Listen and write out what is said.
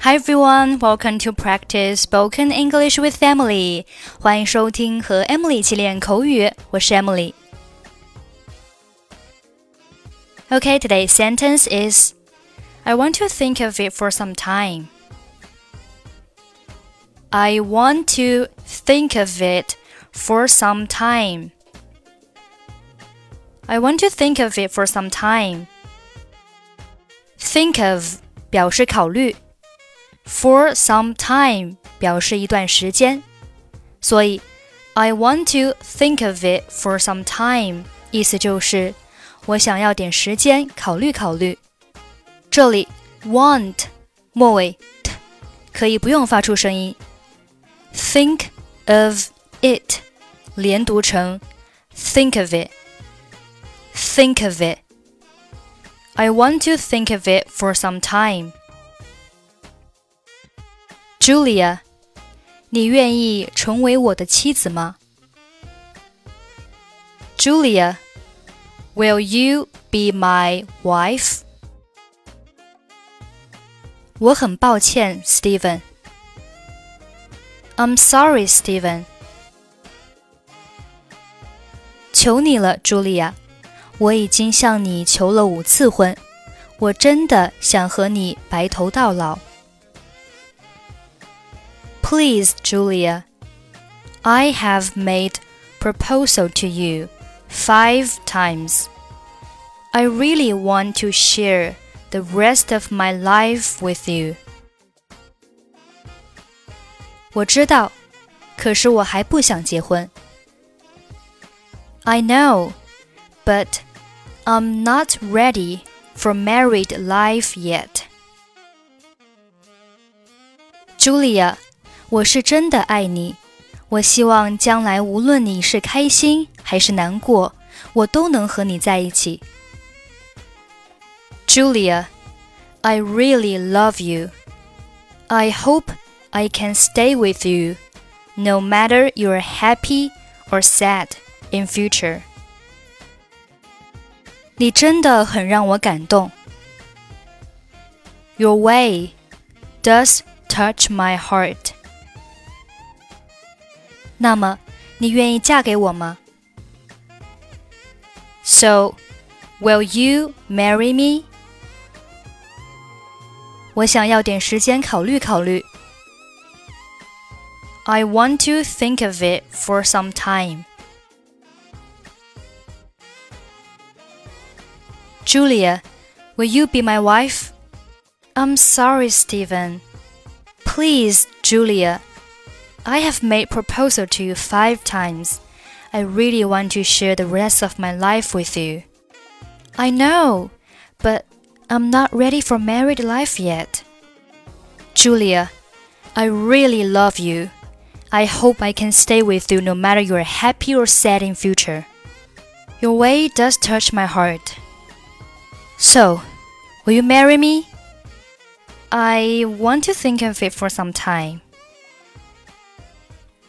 Hi everyone, welcome to practice spoken English with Emily. 欢迎收听和 Emily 一起练口语，我是 Emily。Okay, today's sentence is I want to think of it for some time. I want to think of it for some time. I want to think of it for some time. Think of 表示考虑 ，for some time 表示一段时间，所以 I want to think of it for some time 意思就是我想要点时间考虑考虑。这里 want 末尾 t 可以不用发出声音，think of it 连读成 think of it。think of it. I want to think of it for some time. Julia，你愿意成为我的妻子吗？Julia, will you be my wife? 我很抱歉，Steven。I'm sorry, Steven。求你了，，Julia，。我已经向你求了五次婚，我真的想和你白头到老。Please, Julia, I have made proposal to you five times. I really want to share the rest of my life with you. 我知道，可是我还不想结婚。I know, but I'm not ready for married life yet. Julia， 我是真的爱你。我希望将来无论你是开心还是难过，我都能和你在一起。Julia, I really love you. I hope I can stay with you, no matter you're happy or sad in future. 你真的很让我感动。Your way does touch my heart。 那么你愿意嫁给我吗？So, will you marry me? 我想要点时间考虑考虑。I want to think of it for some time. Julia, will you be my wife? I'm sorry, Steven. Please, Julia, I have made proposal to you five times. I really want to share the rest of my life with you. I know, but I'm not ready for married life yet. Julia, I really love you. I hope I can stay with you no matter you're happy or sad in future. Your way does touch my heart. So, will you marry me? I want to think of it for some time.